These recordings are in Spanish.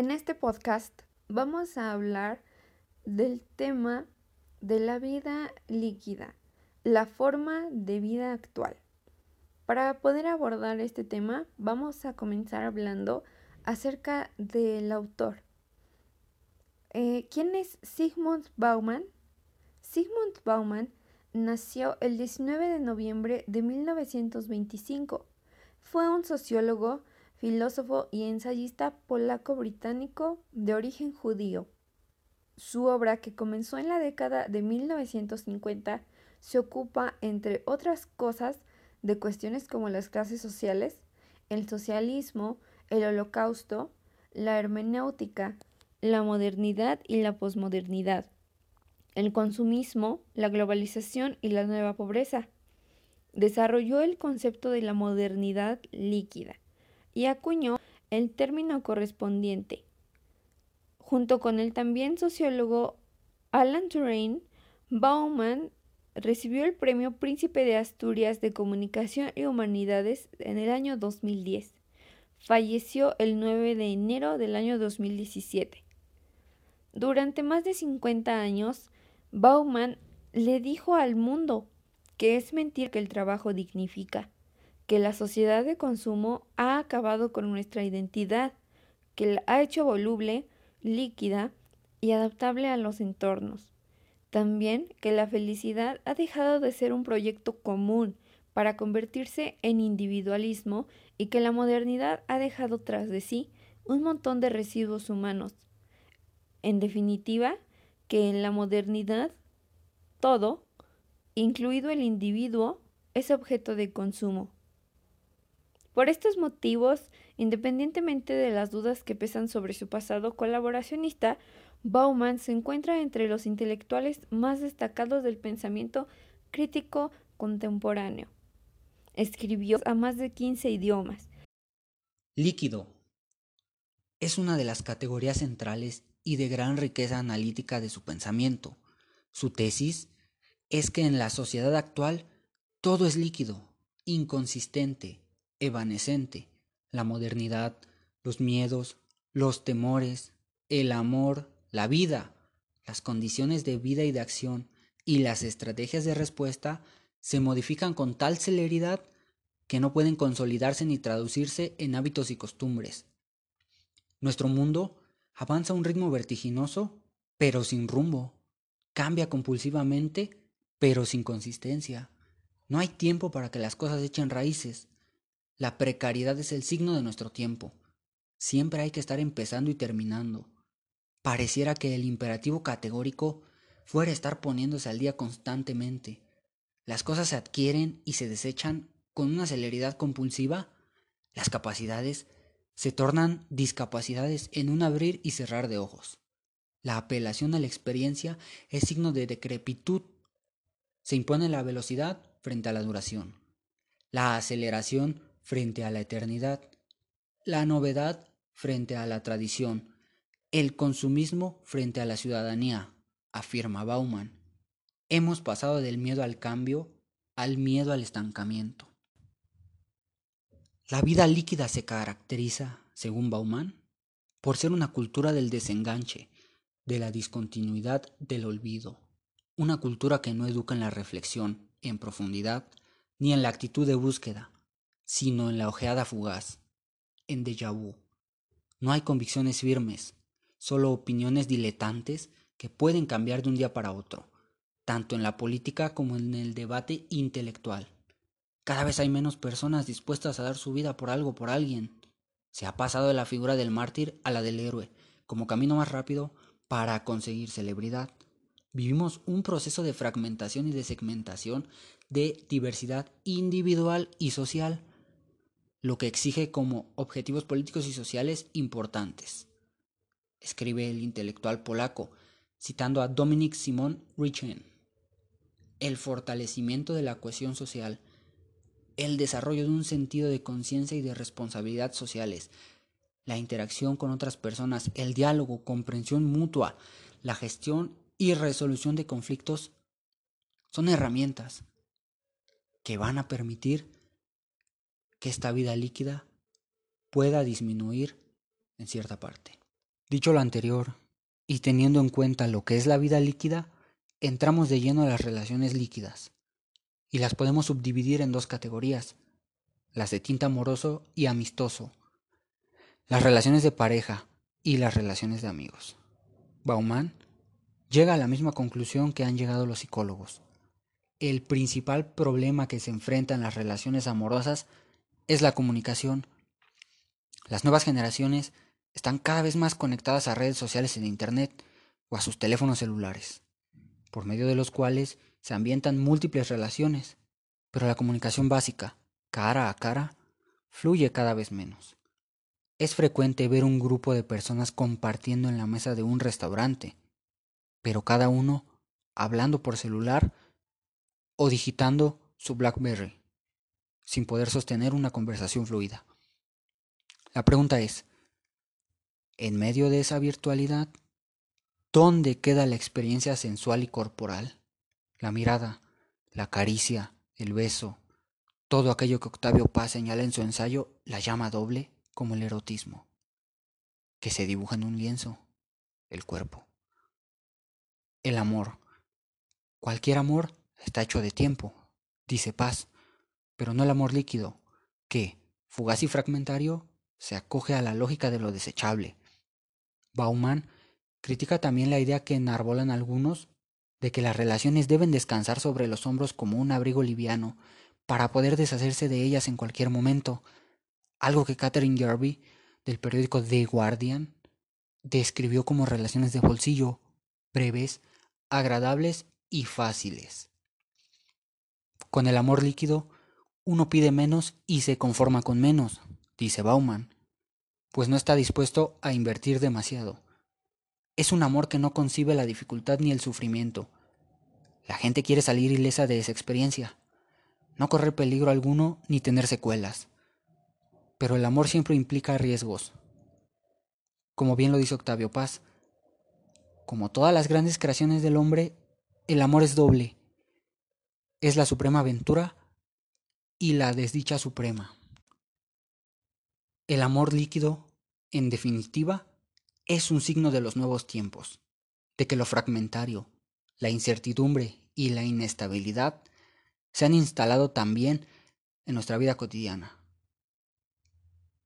En este podcast vamos a hablar del tema de la vida líquida, la forma de vida actual. Para poder abordar este tema vamos a comenzar hablando acerca del autor. Eh, ¿Quién es Sigmund Bauman? Sigmund Bauman nació el 19 de noviembre de 1925. Fue un sociólogo, filósofo y ensayista polaco-británico de origen judío. Su obra, que comenzó en la década de 1950, se ocupa, entre otras cosas, de cuestiones como las clases sociales, el socialismo, el holocausto, la hermenéutica, la modernidad y la posmodernidad, el consumismo, la globalización y la nueva pobreza. Desarrolló el concepto de la modernidad líquida y acuñó el término correspondiente. Junto con el también sociólogo Alan Turing, Bauman recibió el Premio Príncipe de Asturias de Comunicación y Humanidades en el año 2010. Falleció el 9 de enero del año 2017. Durante más de 50 años, Bauman le dijo al mundo que es mentir que el trabajo dignifica, que la sociedad de consumo ha acabado con nuestra identidad, que la ha hecho voluble, líquida y adaptable a los entornos. También que la felicidad ha dejado de ser un proyecto común para convertirse en individualismo y que la modernidad ha dejado tras de sí un montón de residuos humanos. En definitiva, que en la modernidad todo, incluido el individuo, es objeto de consumo. Por estos motivos, independientemente de las dudas que pesan sobre su pasado colaboracionista, Bauman se encuentra entre los intelectuales más destacados del pensamiento crítico contemporáneo. Escribió a más de 15 idiomas. Líquido. Es una de las categorías centrales y de gran riqueza analítica de su pensamiento. Su tesis es que en la sociedad actual todo es líquido, inconsistente, evanescente. La modernidad, los miedos, los temores, el amor, la vida, las condiciones de vida y de acción y las estrategias de respuesta se modifican con tal celeridad que no pueden consolidarse ni traducirse en hábitos y costumbres. Nuestro mundo avanza a un ritmo vertiginoso, pero sin rumbo. Cambia compulsivamente, pero sin consistencia. No hay tiempo para que las cosas echen raíces. La precariedad es el signo de nuestro tiempo. Siempre hay que estar empezando y terminando. Pareciera que el imperativo categórico fuera estar poniéndose al día constantemente. Las cosas se adquieren y se desechan con una celeridad compulsiva. Las capacidades se tornan discapacidades en un abrir y cerrar de ojos. La apelación a la experiencia es signo de decrepitud. Se impone la velocidad frente a la duración, la aceleración frente a la eternidad, la novedad frente a la tradición, el consumismo frente a la ciudadanía, afirma Bauman. Hemos pasado del miedo al cambio al miedo al estancamiento. La vida líquida se caracteriza, según Bauman, por ser una cultura del desenganche, de la discontinuidad del olvido, una cultura que no educa en la reflexión en profundidad ni en la actitud de búsqueda, sino en la ojeada fugaz, en déjà vu. No hay convicciones firmes, solo opiniones diletantes que pueden cambiar de un día para otro, tanto en la política como en el debate intelectual. Cada vez hay menos personas dispuestas a dar su vida por algo, por alguien. Se ha pasado de la figura del mártir a la del héroe, como camino más rápido para conseguir celebridad. Vivimos un proceso de fragmentación y de segmentación de diversidad individual y social, lo que exige como objetivos políticos y sociales importantes escribe el intelectual polaco, citando a Dominic Simon Richen. El fortalecimiento de la cohesión social, el desarrollo de un sentido de conciencia y de responsabilidad sociales, la interacción con otras personas, el diálogo, comprensión mutua, la gestión y resolución de conflictos son herramientas que van a permitir que esta vida líquida pueda disminuir en cierta parte. Dicho lo anterior, y teniendo en cuenta lo que es la vida líquida, entramos de lleno a las relaciones líquidas, y las podemos subdividir en dos categorías, las de tinta amoroso y amistoso, las relaciones de pareja y las relaciones de amigos. Bauman llega a la misma conclusión que han llegado los psicólogos. El principal problema que se enfrenta en las relaciones amorosas es la comunicación. Las nuevas generaciones están cada vez más conectadas a redes sociales en Internet o a sus teléfonos celulares, por medio de los cuales se ambientan múltiples relaciones, pero la comunicación básica, cara a cara, fluye cada vez menos. Es frecuente ver un grupo de personas compartiendo en la mesa de un restaurante, pero cada uno hablando por celular o digitando su BlackBerry, sin poder sostener una conversación fluida. La pregunta es, en medio de esa virtualidad, ¿dónde queda la experiencia sensual y corporal? La mirada, la caricia, el beso, todo aquello que Octavio Paz señala en su ensayo la llama doble como el erotismo, que se dibuja en un lienzo, el cuerpo. El amor. Cualquier amor está hecho de tiempo, dice Paz, pero no el amor líquido, que, fugaz y fragmentario, se acoge a la lógica de lo desechable, Bauman critica también la idea que enarbolan algunos de que las relaciones deben descansar sobre los hombros como un abrigo liviano para poder deshacerse de ellas en cualquier momento, algo que Catherine Garvey, del periódico The Guardian, describió como relaciones de bolsillo, breves, agradables y fáciles. Con el amor líquido, uno pide menos y se conforma con menos, dice Bauman pues no está dispuesto a invertir demasiado. Es un amor que no concibe la dificultad ni el sufrimiento. La gente quiere salir ilesa de esa experiencia, no correr peligro alguno ni tener secuelas. Pero el amor siempre implica riesgos. Como bien lo dice Octavio Paz, como todas las grandes creaciones del hombre, el amor es doble. Es la suprema aventura y la desdicha suprema. El amor líquido, en definitiva, es un signo de los nuevos tiempos, de que lo fragmentario, la incertidumbre y la inestabilidad se han instalado también en nuestra vida cotidiana.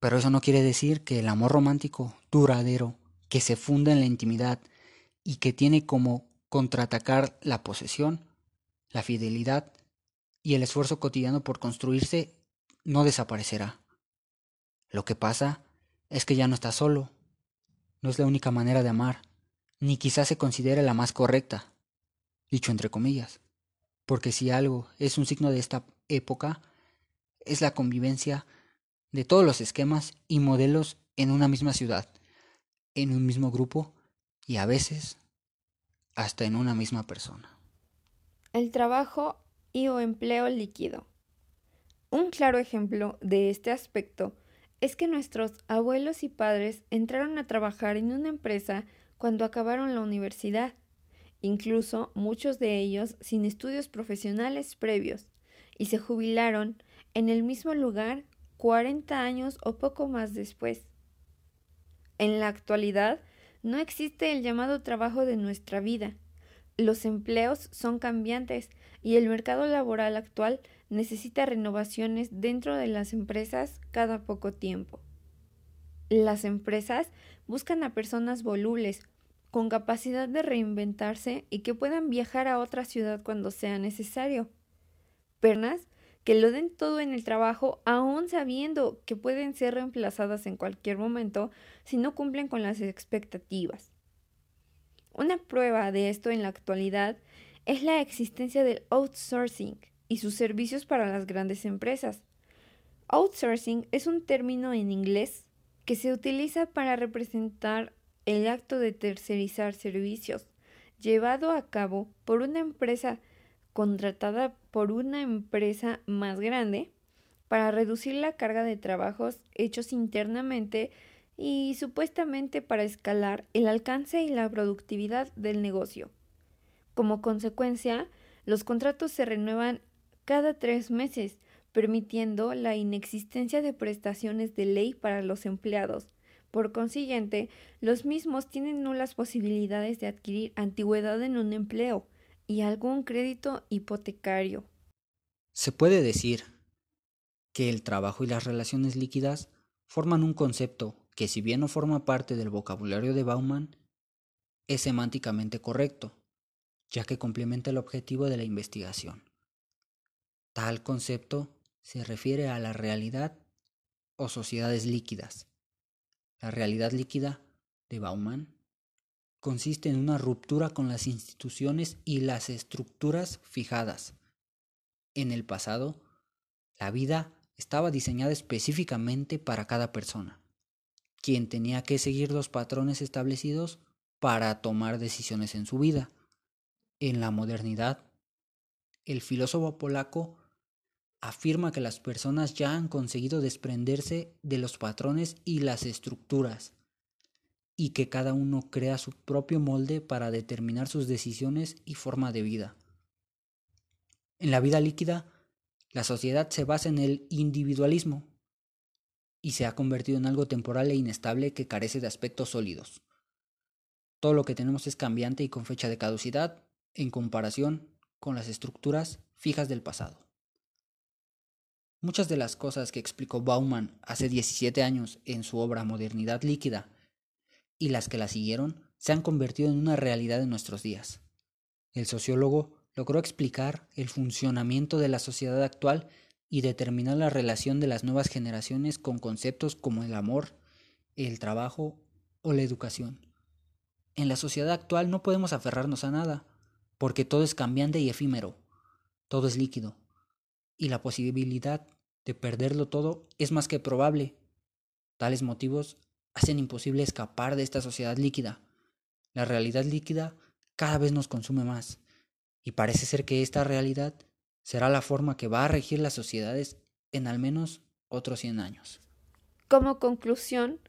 Pero eso no quiere decir que el amor romántico, duradero, que se funda en la intimidad y que tiene como contraatacar la posesión, la fidelidad y el esfuerzo cotidiano por construirse, no desaparecerá. Lo que pasa es que ya no está solo. No es la única manera de amar, ni quizás se considere la más correcta, dicho entre comillas, porque si algo es un signo de esta época, es la convivencia de todos los esquemas y modelos en una misma ciudad, en un mismo grupo y a veces hasta en una misma persona. El trabajo y o empleo líquido. Un claro ejemplo de este aspecto es que nuestros abuelos y padres entraron a trabajar en una empresa cuando acabaron la universidad, incluso muchos de ellos sin estudios profesionales previos, y se jubilaron en el mismo lugar 40 años o poco más después. En la actualidad, no existe el llamado trabajo de nuestra vida. Los empleos son cambiantes y el mercado laboral actual necesita renovaciones dentro de las empresas cada poco tiempo. Las empresas buscan a personas volubles, con capacidad de reinventarse y que puedan viajar a otra ciudad cuando sea necesario. Pernas que lo den todo en el trabajo aún sabiendo que pueden ser reemplazadas en cualquier momento si no cumplen con las expectativas. Una prueba de esto en la actualidad es la existencia del outsourcing, y sus servicios para las grandes empresas. Outsourcing es un término en inglés que se utiliza para representar el acto de tercerizar servicios llevado a cabo por una empresa contratada por una empresa más grande para reducir la carga de trabajos hechos internamente y supuestamente para escalar el alcance y la productividad del negocio. Como consecuencia, los contratos se renuevan cada tres meses, permitiendo la inexistencia de prestaciones de ley para los empleados, Por consiguiente, los mismos tienen nulas posibilidades de adquirir antigüedad en un empleo y algún crédito hipotecario. Se puede decir que el trabajo y las relaciones líquidas forman un concepto que si bien no forma parte del vocabulario de Bauman, es semánticamente correcto, ya que complementa el objetivo de la investigación. Tal concepto se refiere a la realidad o sociedades líquidas. La realidad líquida de Bauman consiste en una ruptura con las instituciones y las estructuras fijadas. En el pasado, la vida estaba diseñada específicamente para cada persona, quien tenía que seguir los patrones establecidos para tomar decisiones en su vida. En la modernidad, el filósofo polaco afirma que las personas ya han conseguido desprenderse de los patrones y las estructuras, y que cada uno crea su propio molde para determinar sus decisiones y forma de vida. En la vida líquida, la sociedad se basa en el individualismo y se ha convertido en algo temporal e inestable que carece de aspectos sólidos. Todo lo que tenemos es cambiante y con fecha de caducidad en comparación con las estructuras fijas del pasado. Muchas de las cosas que explicó Bauman hace 17 años en su obra Modernidad líquida y las que la siguieron se han convertido en una realidad en nuestros días. El sociólogo logró explicar el funcionamiento de la sociedad actual y determinar la relación de las nuevas generaciones con conceptos como el amor, el trabajo o la educación. En la sociedad actual no podemos aferrarnos a nada, porque todo es cambiante y efímero, todo es líquido, y la posibilidad de perderlo todo es más que probable. Tales motivos hacen imposible escapar de esta sociedad líquida. La realidad líquida cada vez nos consume más, y parece ser que esta realidad será la forma que va a regir las sociedades en al menos otros 100 años. Como conclusión,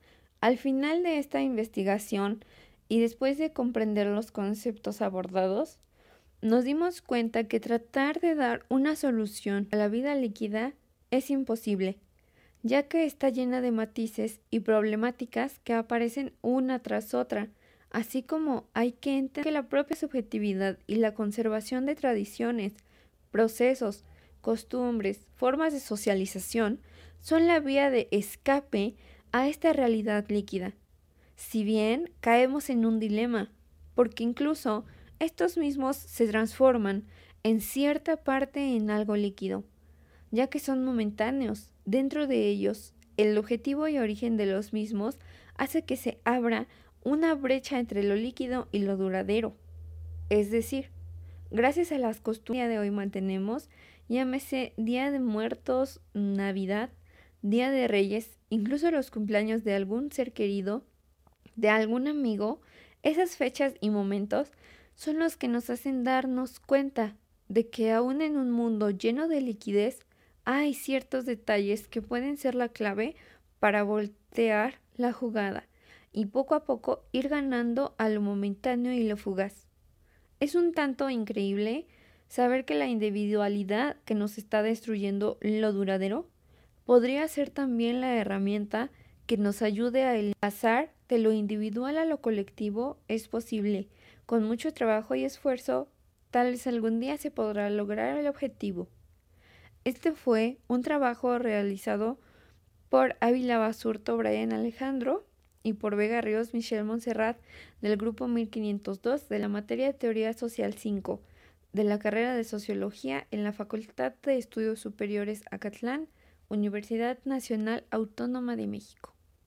al final de esta investigación y después de comprender los conceptos abordados, nos dimos cuenta que tratar de dar una solución a la vida líquida es imposible, ya que está llena de matices y problemáticas que aparecen una tras otra, así como hay que entender que la propia subjetividad y la conservación de tradiciones, procesos, costumbres, formas de socialización son la vía de escape a esta realidad líquida. Si bien caemos en un dilema, porque incluso estos mismos se transforman en cierta parte en algo líquido ya que son momentáneos. Dentro de ellos, el objetivo y origen de los mismos hace que se abra una brecha entre lo líquido y lo duradero. Es decir, gracias a las costumbres de hoy mantenemos, llámese Día de Muertos, Navidad, Día de Reyes, incluso los cumpleaños de algún ser querido, de algún amigo, esas fechas y momentos son los que nos hacen darnos cuenta de que aún en un mundo lleno de liquidez, hay ciertos detalles que pueden ser la clave para voltear la jugada y poco a poco ir ganando a lo momentáneo y lo fugaz. Es un tanto increíble saber que la individualidad que nos está destruyendo lo duradero podría ser también la herramienta que nos ayude a pasar de lo individual a lo colectivo es posible. Con mucho trabajo y esfuerzo, tal vez algún día se podrá lograr el objetivo. Este fue un trabajo realizado por Ávila Basurto Brian Alejandro y por Vega Ríos Michelle Montserrat del grupo 1502 de la materia de Teoría Social 5 de la carrera de Sociología en la Facultad de Estudios Superiores Acatlán, Universidad Nacional Autónoma de México.